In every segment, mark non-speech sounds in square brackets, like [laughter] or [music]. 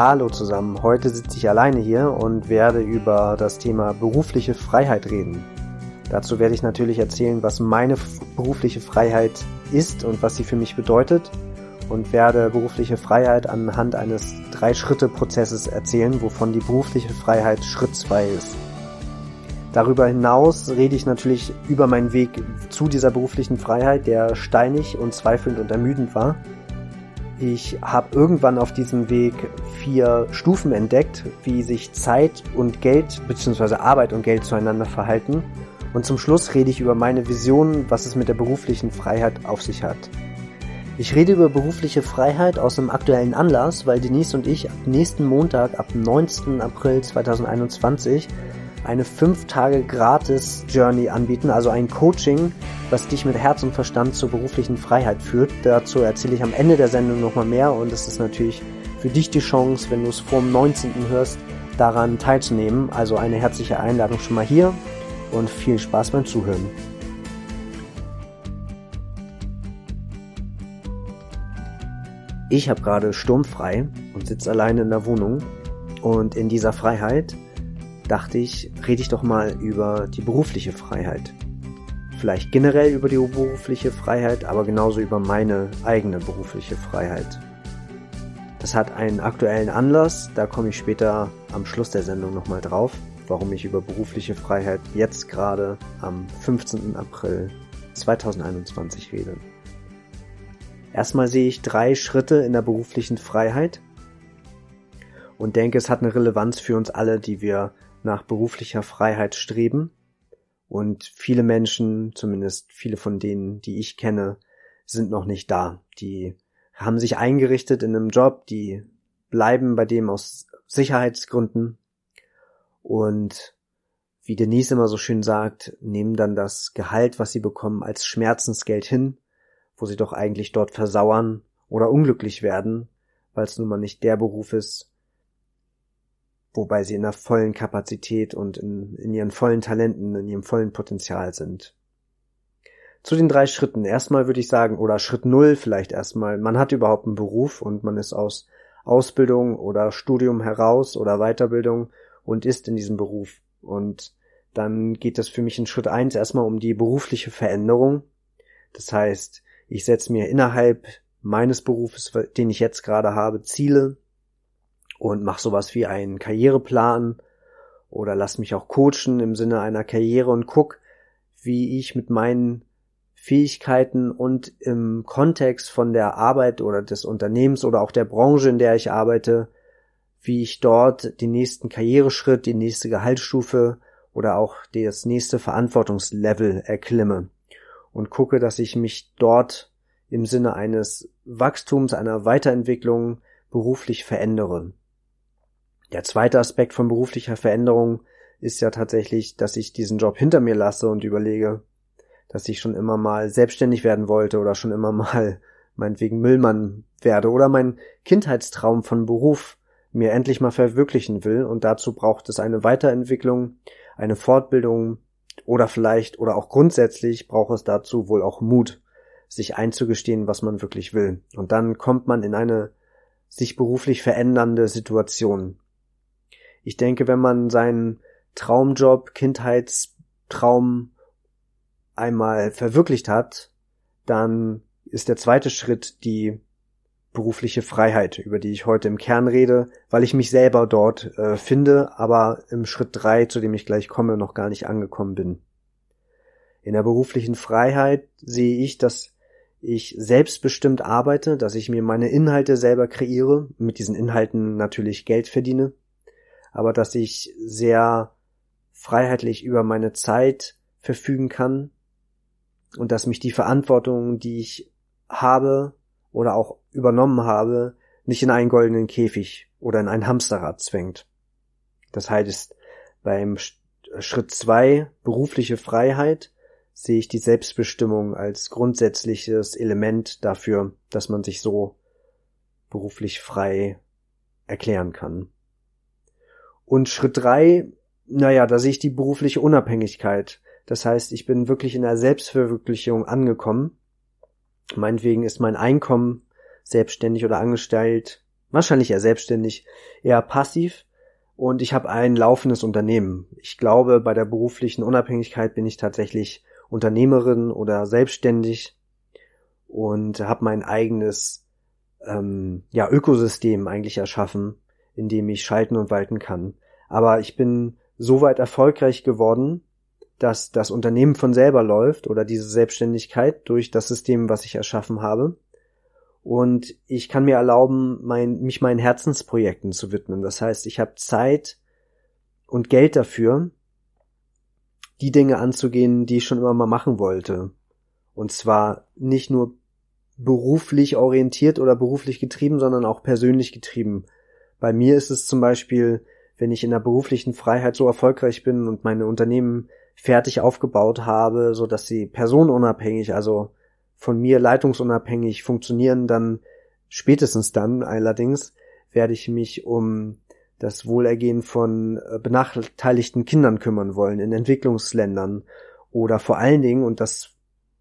Hallo zusammen, heute sitze ich alleine hier und werde über das Thema berufliche Freiheit reden. Dazu werde ich natürlich erzählen, was meine berufliche Freiheit ist und was sie für mich bedeutet und werde berufliche Freiheit anhand eines Drei-Schritte-Prozesses erzählen, wovon die berufliche Freiheit Schritt zwei ist. Darüber hinaus rede ich natürlich über meinen Weg zu dieser beruflichen Freiheit, der steinig und zweifelnd und ermüdend war ich habe irgendwann auf diesem Weg vier Stufen entdeckt, wie sich Zeit und Geld bzw. Arbeit und Geld zueinander verhalten. Und zum Schluss rede ich über meine Vision, was es mit der beruflichen Freiheit auf sich hat. Ich rede über berufliche Freiheit aus einem aktuellen Anlass, weil Denise und ich ab nächsten Montag, ab 19. April 2021, eine 5 Tage gratis Journey anbieten, also ein Coaching, was dich mit Herz und Verstand zur beruflichen Freiheit führt. Dazu erzähle ich am Ende der Sendung nochmal mehr und es ist natürlich für dich die Chance, wenn du es vor dem 19. hörst, daran teilzunehmen. Also eine herzliche Einladung schon mal hier und viel Spaß beim Zuhören. Ich habe gerade sturmfrei und sitze alleine in der Wohnung und in dieser Freiheit dachte ich, rede ich doch mal über die berufliche Freiheit. Vielleicht generell über die berufliche Freiheit, aber genauso über meine eigene berufliche Freiheit. Das hat einen aktuellen Anlass, da komme ich später am Schluss der Sendung nochmal drauf, warum ich über berufliche Freiheit jetzt gerade am 15. April 2021 rede. Erstmal sehe ich drei Schritte in der beruflichen Freiheit und denke, es hat eine Relevanz für uns alle, die wir nach beruflicher Freiheit streben. Und viele Menschen, zumindest viele von denen, die ich kenne, sind noch nicht da. Die haben sich eingerichtet in einem Job, die bleiben bei dem aus Sicherheitsgründen und wie Denise immer so schön sagt, nehmen dann das Gehalt, was sie bekommen, als Schmerzensgeld hin, wo sie doch eigentlich dort versauern oder unglücklich werden, weil es nun mal nicht der Beruf ist, wobei sie in der vollen Kapazität und in, in ihren vollen Talenten, in ihrem vollen Potenzial sind. Zu den drei Schritten. Erstmal würde ich sagen, oder Schritt null vielleicht erstmal, man hat überhaupt einen Beruf und man ist aus Ausbildung oder Studium heraus oder Weiterbildung und ist in diesem Beruf. Und dann geht es für mich in Schritt eins erstmal um die berufliche Veränderung. Das heißt, ich setze mir innerhalb meines Berufes, den ich jetzt gerade habe, Ziele, und mach sowas wie einen Karriereplan oder lass mich auch coachen im Sinne einer Karriere und guck, wie ich mit meinen Fähigkeiten und im Kontext von der Arbeit oder des Unternehmens oder auch der Branche, in der ich arbeite, wie ich dort den nächsten Karriereschritt, die nächste Gehaltsstufe oder auch das nächste Verantwortungslevel erklimme und gucke, dass ich mich dort im Sinne eines Wachstums, einer Weiterentwicklung beruflich verändere. Der zweite Aspekt von beruflicher Veränderung ist ja tatsächlich, dass ich diesen Job hinter mir lasse und überlege, dass ich schon immer mal selbstständig werden wollte oder schon immer mal [laughs] meinetwegen Müllmann werde oder mein Kindheitstraum von Beruf mir endlich mal verwirklichen will und dazu braucht es eine Weiterentwicklung, eine Fortbildung oder vielleicht oder auch grundsätzlich braucht es dazu wohl auch Mut, sich einzugestehen, was man wirklich will. Und dann kommt man in eine sich beruflich verändernde Situation. Ich denke, wenn man seinen Traumjob, Kindheitstraum einmal verwirklicht hat, dann ist der zweite Schritt die berufliche Freiheit, über die ich heute im Kern rede, weil ich mich selber dort äh, finde, aber im Schritt drei, zu dem ich gleich komme, noch gar nicht angekommen bin. In der beruflichen Freiheit sehe ich, dass ich selbstbestimmt arbeite, dass ich mir meine Inhalte selber kreiere, mit diesen Inhalten natürlich Geld verdiene, aber dass ich sehr freiheitlich über meine Zeit verfügen kann und dass mich die Verantwortung, die ich habe oder auch übernommen habe, nicht in einen goldenen Käfig oder in ein Hamsterrad zwängt. Das heißt, Beim Schritt zwei berufliche Freiheit sehe ich die Selbstbestimmung als grundsätzliches Element dafür, dass man sich so beruflich frei erklären kann. Und Schritt drei, naja, da sehe ich die berufliche Unabhängigkeit. Das heißt, ich bin wirklich in der Selbstverwirklichung angekommen. Meinetwegen ist mein Einkommen selbstständig oder angestellt, wahrscheinlich eher selbstständig, eher passiv und ich habe ein laufendes Unternehmen. Ich glaube, bei der beruflichen Unabhängigkeit bin ich tatsächlich Unternehmerin oder selbstständig und habe mein eigenes ähm, ja, Ökosystem eigentlich erschaffen, in dem ich schalten und walten kann. Aber ich bin so weit erfolgreich geworden, dass das Unternehmen von selber läuft oder diese Selbstständigkeit durch das System, was ich erschaffen habe. Und ich kann mir erlauben, mein, mich meinen Herzensprojekten zu widmen. Das heißt, ich habe Zeit und Geld dafür, die Dinge anzugehen, die ich schon immer mal machen wollte. Und zwar nicht nur beruflich orientiert oder beruflich getrieben, sondern auch persönlich getrieben. Bei mir ist es zum Beispiel, wenn ich in der beruflichen Freiheit so erfolgreich bin und meine Unternehmen fertig aufgebaut habe, so dass sie personenunabhängig, also von mir leitungsunabhängig funktionieren, dann spätestens dann allerdings werde ich mich um das Wohlergehen von äh, benachteiligten Kindern kümmern wollen in Entwicklungsländern oder vor allen Dingen, und das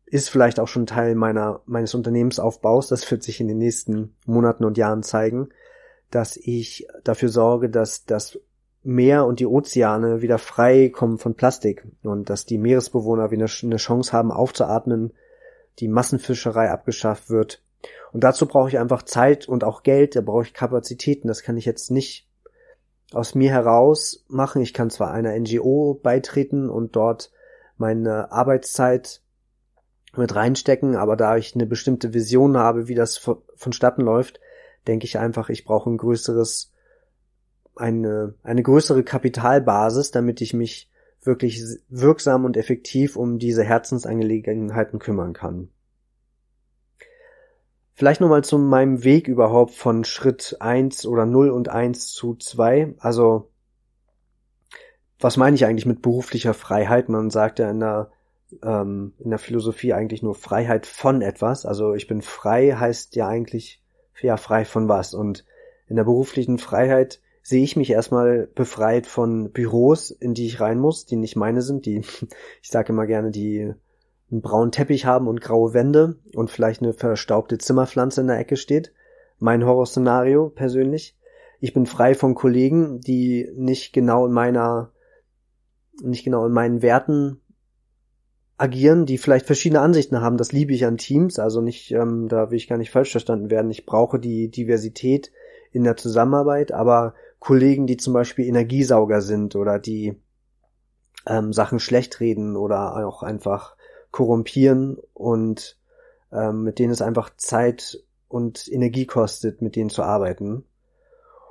ist vielleicht auch schon Teil meiner, meines Unternehmensaufbaus, das wird sich in den nächsten Monaten und Jahren zeigen, dass ich dafür sorge, dass das Meer und die Ozeane wieder frei kommen von Plastik und dass die Meeresbewohner wieder eine Chance haben aufzuatmen, die Massenfischerei abgeschafft wird. Und dazu brauche ich einfach Zeit und auch Geld, da brauche ich Kapazitäten, das kann ich jetzt nicht aus mir heraus machen. Ich kann zwar einer NGO beitreten und dort meine Arbeitszeit mit reinstecken, aber da ich eine bestimmte Vision habe, wie das vonstatten läuft, denke ich einfach, ich brauche ein größeres, eine, eine größere Kapitalbasis, damit ich mich wirklich wirksam und effektiv um diese Herzensangelegenheiten kümmern kann. Vielleicht nochmal zu meinem Weg überhaupt von Schritt eins oder null und eins zu zwei. Also, was meine ich eigentlich mit beruflicher Freiheit? Man sagt ja in der, ähm, in der Philosophie eigentlich nur Freiheit von etwas. Also ich bin frei heißt ja eigentlich, ja, frei von was. Und in der beruflichen Freiheit sehe ich mich erstmal befreit von Büros, in die ich rein muss, die nicht meine sind, die, [laughs] ich sage immer gerne, die einen braunen Teppich haben und graue Wände und vielleicht eine verstaubte Zimmerpflanze in der Ecke steht. Mein Horrorszenario persönlich. Ich bin frei von Kollegen, die nicht genau in meiner, nicht genau in meinen Werten agieren, die vielleicht verschiedene Ansichten haben. Das liebe ich an Teams, also nicht, ähm, da will ich gar nicht falsch verstanden werden. Ich brauche die Diversität in der Zusammenarbeit, aber Kollegen, die zum Beispiel Energiesauger sind oder die ähm, Sachen schlecht reden oder auch einfach korrumpieren und ähm, mit denen es einfach Zeit und Energie kostet, mit denen zu arbeiten.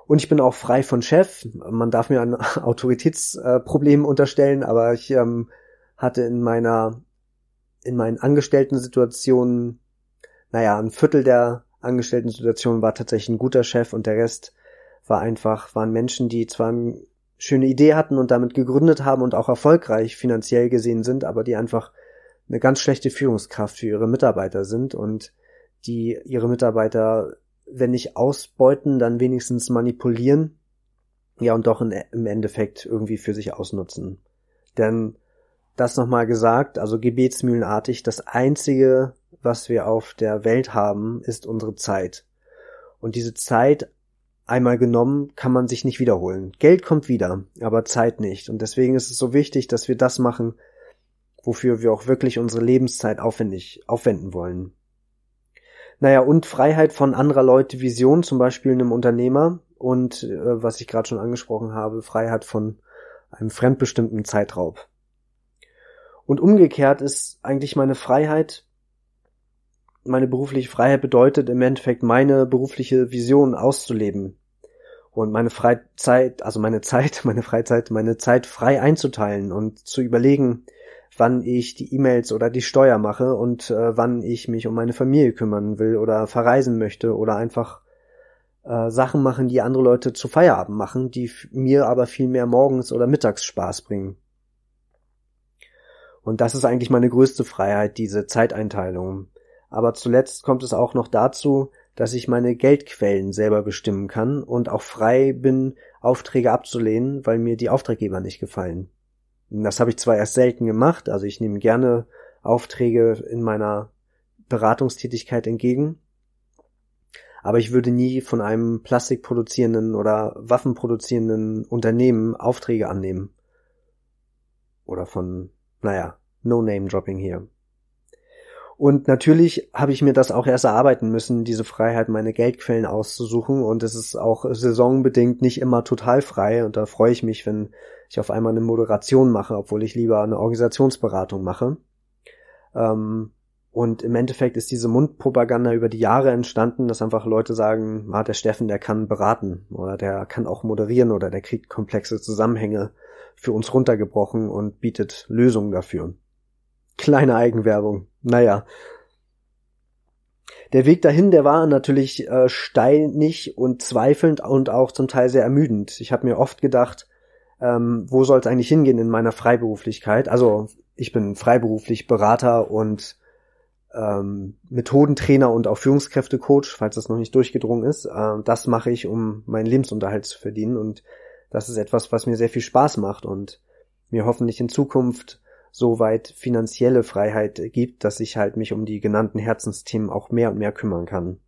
Und ich bin auch frei von Chef. Man darf mir ein [laughs] Autoritätsproblem äh, unterstellen, aber ich ähm, hatte in meiner, in meinen Angestellten-Situationen, naja, ein Viertel der Angestellten-Situationen war tatsächlich ein guter Chef und der Rest war einfach, waren Menschen, die zwar eine schöne Idee hatten und damit gegründet haben und auch erfolgreich finanziell gesehen sind, aber die einfach eine ganz schlechte Führungskraft für ihre Mitarbeiter sind und die ihre Mitarbeiter, wenn nicht ausbeuten, dann wenigstens manipulieren, ja, und doch in, im Endeffekt irgendwie für sich ausnutzen. Denn das nochmal gesagt, also gebetsmühlenartig, das einzige, was wir auf der Welt haben, ist unsere Zeit. Und diese Zeit einmal genommen, kann man sich nicht wiederholen. Geld kommt wieder, aber Zeit nicht. Und deswegen ist es so wichtig, dass wir das machen, wofür wir auch wirklich unsere Lebenszeit aufwendig aufwenden wollen. Naja, und Freiheit von anderer Leute Vision, zum Beispiel einem Unternehmer und äh, was ich gerade schon angesprochen habe, Freiheit von einem fremdbestimmten Zeitraub. Und umgekehrt ist eigentlich meine Freiheit, meine berufliche Freiheit bedeutet im Endeffekt meine berufliche Vision auszuleben und meine Freizeit, also meine Zeit, [laughs] meine Freizeit, meine Zeit frei einzuteilen und zu überlegen, wann ich die E-Mails oder die Steuer mache und äh, wann ich mich um meine Familie kümmern will oder verreisen möchte oder einfach äh, Sachen machen, die andere Leute zu Feierabend machen, die mir aber viel mehr morgens oder mittags Spaß bringen. Und das ist eigentlich meine größte Freiheit, diese Zeiteinteilung. Aber zuletzt kommt es auch noch dazu, dass ich meine Geldquellen selber bestimmen kann und auch frei bin, Aufträge abzulehnen, weil mir die Auftraggeber nicht gefallen. Das habe ich zwar erst selten gemacht, also ich nehme gerne Aufträge in meiner Beratungstätigkeit entgegen, aber ich würde nie von einem plastikproduzierenden oder waffenproduzierenden Unternehmen Aufträge annehmen. Oder von, naja, No-Name-Dropping hier. Und natürlich habe ich mir das auch erst erarbeiten müssen, diese Freiheit, meine Geldquellen auszusuchen. Und es ist auch saisonbedingt nicht immer total frei. Und da freue ich mich, wenn ich auf einmal eine Moderation mache, obwohl ich lieber eine Organisationsberatung mache. Ähm, und im Endeffekt ist diese Mundpropaganda über die Jahre entstanden, dass einfach Leute sagen, ah, der Steffen, der kann beraten oder der kann auch moderieren oder der kriegt komplexe Zusammenhänge für uns runtergebrochen und bietet Lösungen dafür. Kleine Eigenwerbung. Naja. Der Weg dahin, der war natürlich äh, steinig und zweifelnd und auch zum Teil sehr ermüdend. Ich habe mir oft gedacht, ähm, wo soll es eigentlich hingehen in meiner Freiberuflichkeit? Also ich bin freiberuflich Berater und ähm, Methodentrainer und auch Führungskräftecoach, falls das noch nicht durchgedrungen ist. Äh, das mache ich, um meinen Lebensunterhalt zu verdienen und das ist etwas, was mir sehr viel Spaß macht und mir hoffentlich in Zukunft so weit finanzielle Freiheit gibt, dass ich halt mich um die genannten Herzensthemen auch mehr und mehr kümmern kann.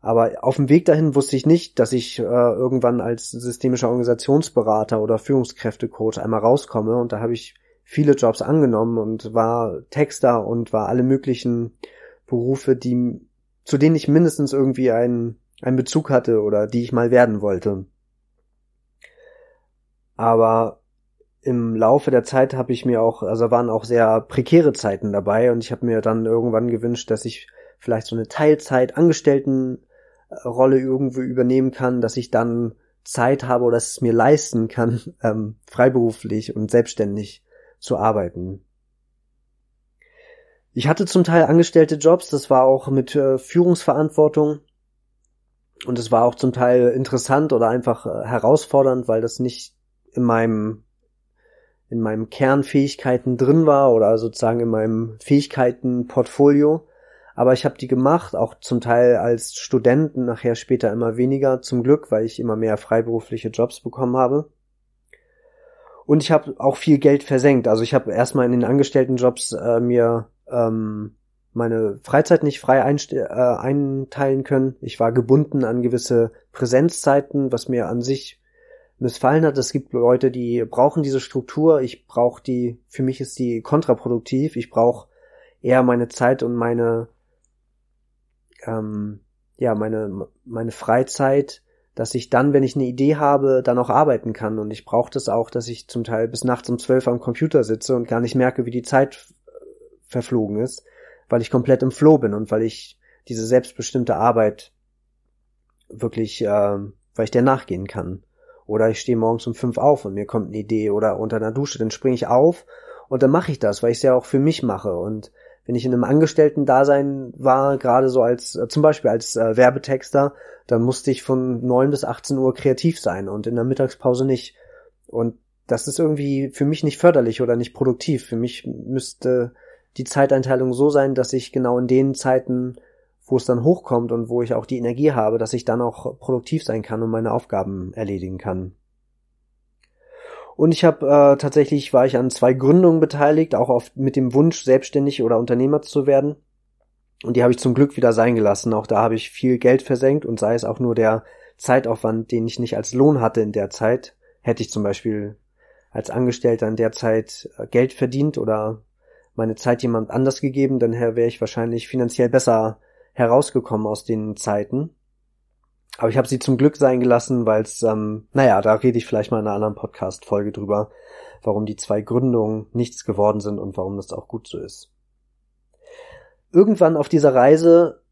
Aber auf dem Weg dahin wusste ich nicht, dass ich äh, irgendwann als systemischer Organisationsberater oder Führungskräftecoach einmal rauskomme und da habe ich viele Jobs angenommen und war Texter und war alle möglichen Berufe, die, zu denen ich mindestens irgendwie einen, einen Bezug hatte oder die ich mal werden wollte. Aber im Laufe der Zeit habe ich mir auch, also waren auch sehr prekäre Zeiten dabei und ich habe mir dann irgendwann gewünscht, dass ich vielleicht so eine Teilzeit Angestelltenrolle irgendwo übernehmen kann, dass ich dann Zeit habe oder es mir leisten kann, [laughs] ähm, freiberuflich und selbstständig zu arbeiten. Ich hatte zum Teil angestellte Jobs, das war auch mit äh, Führungsverantwortung und es war auch zum Teil interessant oder einfach äh, herausfordernd, weil das nicht in meinem in meinem Kernfähigkeiten drin war oder sozusagen in meinem Fähigkeitenportfolio. Aber ich habe die gemacht, auch zum Teil als Studenten, nachher später immer weniger, zum Glück, weil ich immer mehr freiberufliche Jobs bekommen habe. Und ich habe auch viel Geld versenkt. Also ich habe erstmal in den Angestelltenjobs äh, mir ähm, meine Freizeit nicht frei äh, einteilen können. Ich war gebunden an gewisse Präsenzzeiten, was mir an sich missfallen hat. Es gibt Leute, die brauchen diese Struktur. Ich brauche die, für mich ist die kontraproduktiv. Ich brauche eher meine Zeit und meine, ähm, ja, meine, meine Freizeit dass ich dann, wenn ich eine Idee habe, dann auch arbeiten kann. Und ich brauche das auch, dass ich zum Teil bis nachts um zwölf am Computer sitze und gar nicht merke, wie die Zeit verflogen ist, weil ich komplett im Flow bin und weil ich diese selbstbestimmte Arbeit wirklich, äh, weil ich der nachgehen kann. Oder ich stehe morgens um fünf auf und mir kommt eine Idee oder unter einer Dusche, dann springe ich auf und dann mache ich das, weil ich es ja auch für mich mache. Und wenn ich in einem Angestellten-Dasein war, gerade so als, äh, zum Beispiel als äh, Werbetexter, dann musste ich von neun bis 18 Uhr kreativ sein und in der Mittagspause nicht. Und das ist irgendwie für mich nicht förderlich oder nicht produktiv. Für mich müsste die Zeiteinteilung so sein, dass ich genau in den Zeiten, wo es dann hochkommt und wo ich auch die Energie habe, dass ich dann auch produktiv sein kann und meine Aufgaben erledigen kann. Und ich habe äh, tatsächlich war ich an zwei Gründungen beteiligt, auch oft mit dem Wunsch, selbstständig oder Unternehmer zu werden. Und die habe ich zum Glück wieder sein gelassen. Auch da habe ich viel Geld versenkt und sei es auch nur der Zeitaufwand, den ich nicht als Lohn hatte in der Zeit, hätte ich zum Beispiel als Angestellter in der Zeit äh, Geld verdient oder meine Zeit jemand anders gegeben, dann wäre ich wahrscheinlich finanziell besser herausgekommen aus den Zeiten. Aber ich habe sie zum Glück sein gelassen, weil es, ähm, naja, da rede ich vielleicht mal in einer anderen Podcast-Folge drüber, warum die zwei Gründungen nichts geworden sind und warum das auch gut so ist. Irgendwann auf dieser Reise,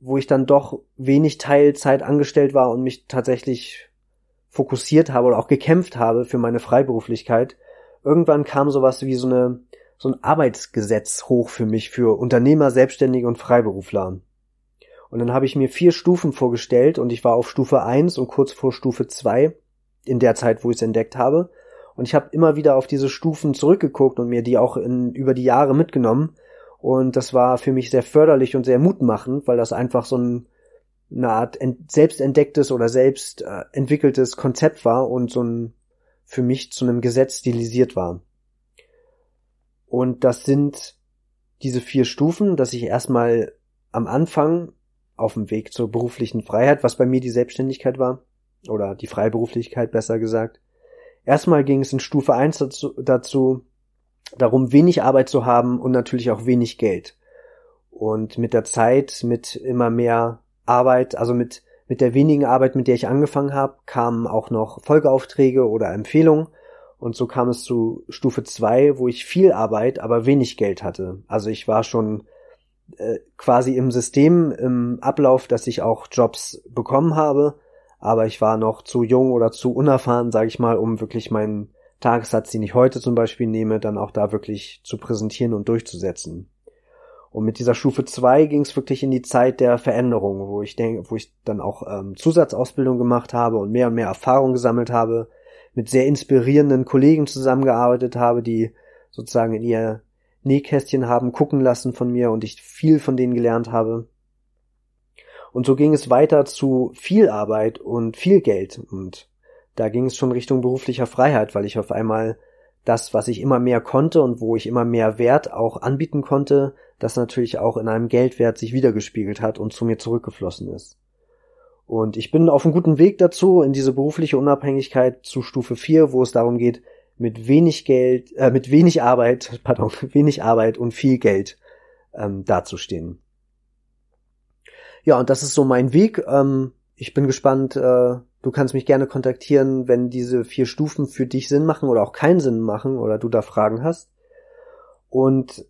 wo ich dann doch wenig Teilzeit angestellt war und mich tatsächlich fokussiert habe oder auch gekämpft habe für meine Freiberuflichkeit, irgendwann kam sowas wie so eine so ein Arbeitsgesetz hoch für mich für Unternehmer, Selbstständige und Freiberufler. Und dann habe ich mir vier Stufen vorgestellt und ich war auf Stufe eins und kurz vor Stufe zwei in der Zeit, wo ich es entdeckt habe. Und ich habe immer wieder auf diese Stufen zurückgeguckt und mir die auch in, über die Jahre mitgenommen. Und das war für mich sehr förderlich und sehr mutmachend, weil das einfach so ein, eine Art ent, selbst entdecktes oder selbst äh, entwickeltes Konzept war und so ein für mich zu einem Gesetz stilisiert war. Und das sind diese vier Stufen, dass ich erstmal am Anfang auf dem Weg zur beruflichen Freiheit, was bei mir die Selbstständigkeit war, oder die Freiberuflichkeit besser gesagt. Erstmal ging es in Stufe 1 dazu, dazu, darum, wenig Arbeit zu haben und natürlich auch wenig Geld. Und mit der Zeit, mit immer mehr Arbeit, also mit, mit der wenigen Arbeit, mit der ich angefangen habe, kamen auch noch Folgeaufträge oder Empfehlungen. Und so kam es zu Stufe 2, wo ich viel Arbeit, aber wenig Geld hatte. Also ich war schon äh, quasi im System, im Ablauf, dass ich auch Jobs bekommen habe, aber ich war noch zu jung oder zu unerfahren, sage ich mal, um wirklich meinen Tagessatz, den ich heute zum Beispiel nehme, dann auch da wirklich zu präsentieren und durchzusetzen. Und mit dieser Stufe 2 ging es wirklich in die Zeit der Veränderung, wo ich denke, wo ich dann auch ähm, Zusatzausbildung gemacht habe und mehr und mehr Erfahrung gesammelt habe, mit sehr inspirierenden Kollegen zusammengearbeitet habe, die sozusagen in ihr Nähkästchen haben gucken lassen von mir und ich viel von denen gelernt habe. Und so ging es weiter zu viel Arbeit und viel Geld und da ging es schon Richtung beruflicher Freiheit, weil ich auf einmal das, was ich immer mehr konnte und wo ich immer mehr Wert auch anbieten konnte, das natürlich auch in einem Geldwert sich wiedergespiegelt hat und zu mir zurückgeflossen ist. Und ich bin auf einem guten Weg dazu, in diese berufliche Unabhängigkeit zu Stufe 4, wo es darum geht, mit wenig Geld, äh, mit wenig Arbeit, [laughs] pardon, wenig Arbeit und viel Geld ähm, dazustehen. Ja, und das ist so mein Weg. Ähm, ich bin gespannt. Äh, du kannst mich gerne kontaktieren, wenn diese vier Stufen für dich Sinn machen oder auch keinen Sinn machen oder du da Fragen hast. Und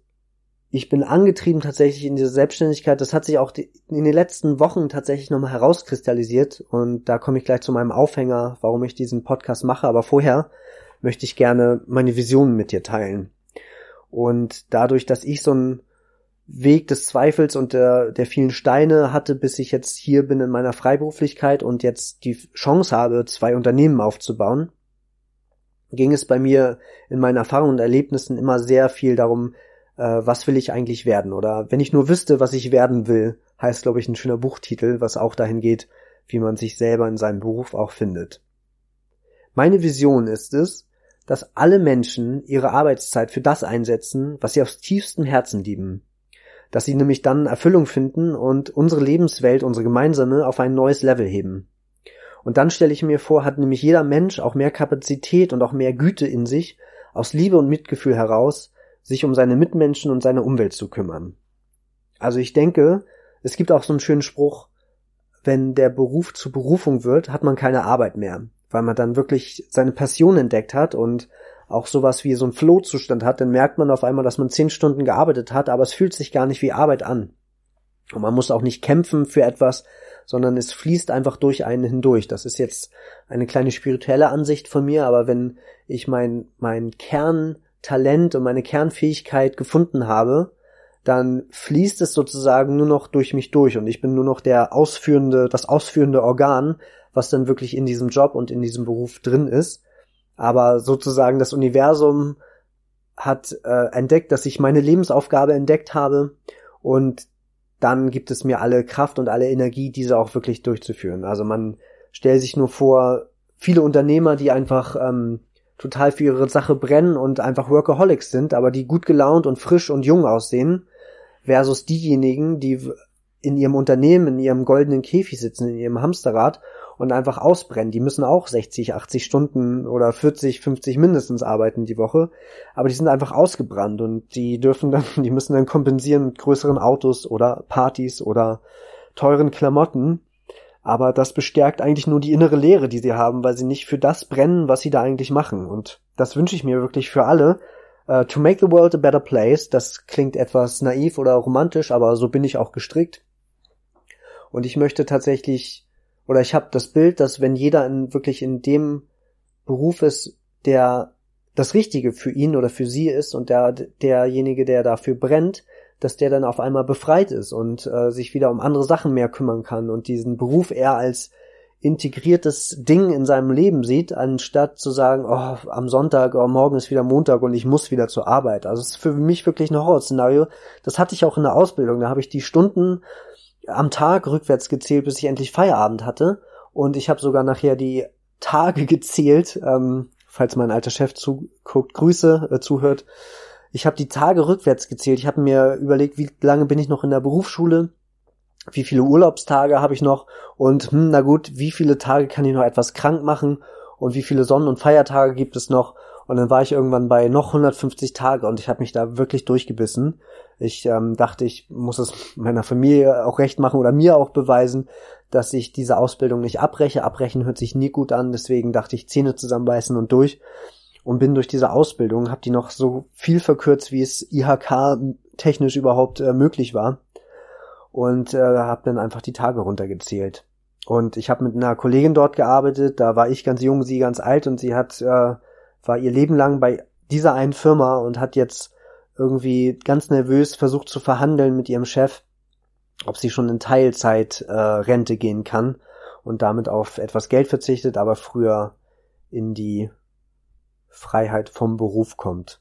ich bin angetrieben tatsächlich in diese Selbstständigkeit. Das hat sich auch in den letzten Wochen tatsächlich nochmal herauskristallisiert. Und da komme ich gleich zu meinem Aufhänger, warum ich diesen Podcast mache. Aber vorher möchte ich gerne meine Visionen mit dir teilen. Und dadurch, dass ich so einen Weg des Zweifels und der, der vielen Steine hatte, bis ich jetzt hier bin in meiner Freiberuflichkeit und jetzt die Chance habe, zwei Unternehmen aufzubauen, ging es bei mir in meinen Erfahrungen und Erlebnissen immer sehr viel darum, äh, was will ich eigentlich werden? Oder wenn ich nur wüsste, was ich werden will, heißt, glaube ich, ein schöner Buchtitel, was auch dahin geht, wie man sich selber in seinem Beruf auch findet. Meine Vision ist es, dass alle Menschen ihre Arbeitszeit für das einsetzen, was sie aus tiefstem Herzen lieben. Dass sie nämlich dann Erfüllung finden und unsere Lebenswelt, unsere gemeinsame, auf ein neues Level heben. Und dann stelle ich mir vor, hat nämlich jeder Mensch auch mehr Kapazität und auch mehr Güte in sich, aus Liebe und Mitgefühl heraus, sich um seine Mitmenschen und seine Umwelt zu kümmern. Also ich denke, es gibt auch so einen schönen Spruch, wenn der Beruf zur Berufung wird, hat man keine Arbeit mehr weil man dann wirklich seine Passion entdeckt hat und auch sowas wie so ein Flow-Zustand hat, dann merkt man auf einmal, dass man zehn Stunden gearbeitet hat, aber es fühlt sich gar nicht wie Arbeit an. Und man muss auch nicht kämpfen für etwas, sondern es fließt einfach durch einen hindurch. Das ist jetzt eine kleine spirituelle Ansicht von mir, aber wenn ich mein, mein Kerntalent und meine Kernfähigkeit gefunden habe, dann fließt es sozusagen nur noch durch mich durch und ich bin nur noch der ausführende, das ausführende Organ, was dann wirklich in diesem Job und in diesem Beruf drin ist. Aber sozusagen das Universum hat äh, entdeckt, dass ich meine Lebensaufgabe entdeckt habe und dann gibt es mir alle Kraft und alle Energie, diese auch wirklich durchzuführen. Also man stellt sich nur vor, viele Unternehmer, die einfach ähm, total für ihre Sache brennen und einfach Workaholics sind, aber die gut gelaunt und frisch und jung aussehen, versus diejenigen, die in ihrem Unternehmen, in ihrem goldenen Käfig sitzen, in ihrem Hamsterrad und einfach ausbrennen. Die müssen auch 60, 80 Stunden oder 40, 50 mindestens arbeiten die Woche, aber die sind einfach ausgebrannt und die dürfen dann, [laughs] die müssen dann kompensieren mit größeren Autos oder Partys oder teuren Klamotten. Aber das bestärkt eigentlich nur die innere Leere, die sie haben, weil sie nicht für das brennen, was sie da eigentlich machen. Und das wünsche ich mir wirklich für alle. Uh, to make the world a better place, das klingt etwas naiv oder romantisch, aber so bin ich auch gestrickt. Und ich möchte tatsächlich oder ich habe das Bild, dass wenn jeder in, wirklich in dem Beruf ist, der das Richtige für ihn oder für sie ist und der, derjenige, der dafür brennt, dass der dann auf einmal befreit ist und äh, sich wieder um andere Sachen mehr kümmern kann und diesen Beruf eher als integriertes Ding in seinem Leben sieht, anstatt zu sagen, oh, am Sonntag, oh, morgen ist wieder Montag und ich muss wieder zur Arbeit. Also es ist für mich wirklich ein Horrorszenario. Das hatte ich auch in der Ausbildung. Da habe ich die Stunden am Tag rückwärts gezählt, bis ich endlich Feierabend hatte. Und ich habe sogar nachher die Tage gezählt, ähm, falls mein alter Chef zuguckt, Grüße, äh, zuhört. Ich habe die Tage rückwärts gezählt. Ich habe mir überlegt, wie lange bin ich noch in der Berufsschule wie viele Urlaubstage habe ich noch und hm, na gut, wie viele Tage kann ich noch etwas krank machen und wie viele Sonnen- und Feiertage gibt es noch und dann war ich irgendwann bei noch 150 Tage und ich habe mich da wirklich durchgebissen. Ich ähm, dachte, ich muss es meiner Familie auch recht machen oder mir auch beweisen, dass ich diese Ausbildung nicht abbreche. Abbrechen hört sich nie gut an, deswegen dachte ich Zähne zusammenbeißen und durch und bin durch diese Ausbildung, habe die noch so viel verkürzt, wie es IHK technisch überhaupt äh, möglich war und äh, habe dann einfach die Tage runtergezählt. Und ich habe mit einer Kollegin dort gearbeitet, da war ich ganz jung, sie ganz alt und sie hat äh, war ihr Leben lang bei dieser einen Firma und hat jetzt irgendwie ganz nervös versucht zu verhandeln mit ihrem Chef, ob sie schon in Teilzeit äh, Rente gehen kann und damit auf etwas Geld verzichtet, aber früher in die Freiheit vom Beruf kommt.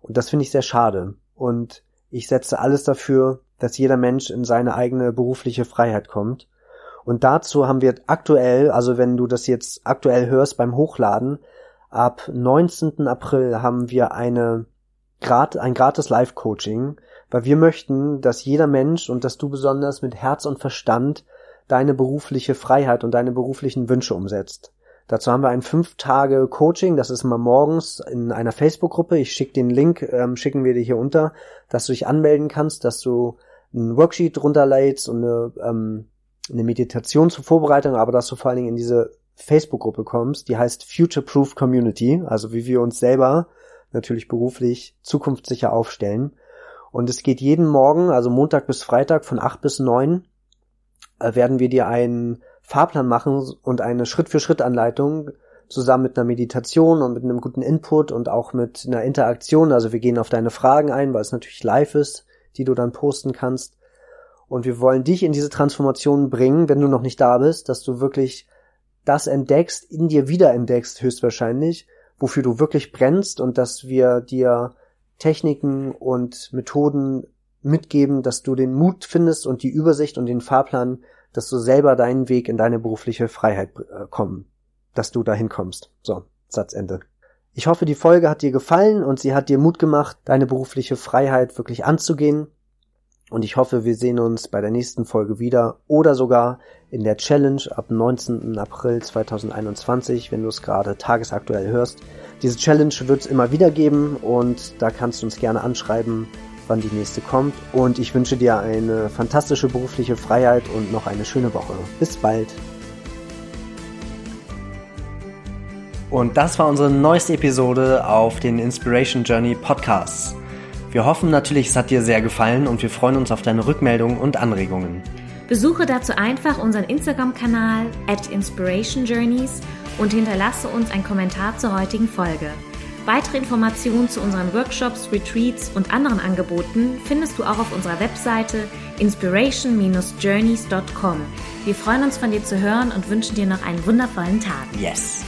Und das finde ich sehr schade. Und ich setze alles dafür, dass jeder Mensch in seine eigene berufliche Freiheit kommt. Und dazu haben wir aktuell, also wenn du das jetzt aktuell hörst beim Hochladen, ab 19. April haben wir eine ein gratis Live-Coaching, weil wir möchten, dass jeder Mensch und dass du besonders mit Herz und Verstand deine berufliche Freiheit und deine beruflichen Wünsche umsetzt. Dazu haben wir ein fünf Tage Coaching, das ist immer morgens in einer Facebook-Gruppe. Ich schicke den Link, ähm, schicken wir dir hier unter, dass du dich anmelden kannst, dass du ein Worksheet runterlädst und eine, ähm, eine Meditation zur Vorbereitung, aber dass du vor allen Dingen in diese Facebook-Gruppe kommst, die heißt Future Proof Community, also wie wir uns selber natürlich beruflich zukunftssicher aufstellen. Und es geht jeden Morgen, also Montag bis Freitag von acht bis neun, äh, werden wir dir einen Fahrplan machen und eine Schritt-für-Schritt-Anleitung zusammen mit einer Meditation und mit einem guten Input und auch mit einer Interaktion. Also wir gehen auf deine Fragen ein, weil es natürlich live ist, die du dann posten kannst. Und wir wollen dich in diese Transformation bringen, wenn du noch nicht da bist, dass du wirklich das entdeckst, in dir wiederentdeckst höchstwahrscheinlich, wofür du wirklich brennst und dass wir dir Techniken und Methoden mitgeben, dass du den Mut findest und die Übersicht und den Fahrplan dass du selber deinen Weg in deine berufliche Freiheit äh, kommen, dass du dahin kommst. So, Satzende. Ich hoffe, die Folge hat dir gefallen und sie hat dir Mut gemacht, deine berufliche Freiheit wirklich anzugehen. Und ich hoffe, wir sehen uns bei der nächsten Folge wieder oder sogar in der Challenge ab 19. April 2021, wenn du es gerade tagesaktuell hörst. Diese Challenge wird es immer wieder geben und da kannst du uns gerne anschreiben, wann die nächste kommt. Und ich wünsche dir eine fantastische berufliche Freiheit und noch eine schöne Woche. Bis bald. Und das war unsere neueste Episode auf den Inspiration Journey Podcasts. Wir hoffen natürlich, es hat dir sehr gefallen und wir freuen uns auf deine Rückmeldungen und Anregungen. Besuche dazu einfach unseren Instagram-Kanal at Inspiration Journeys und hinterlasse uns einen Kommentar zur heutigen Folge. Weitere Informationen zu unseren Workshops, Retreats und anderen Angeboten findest du auch auf unserer Webseite inspiration-journeys.com. Wir freuen uns von dir zu hören und wünschen dir noch einen wundervollen Tag. Yes!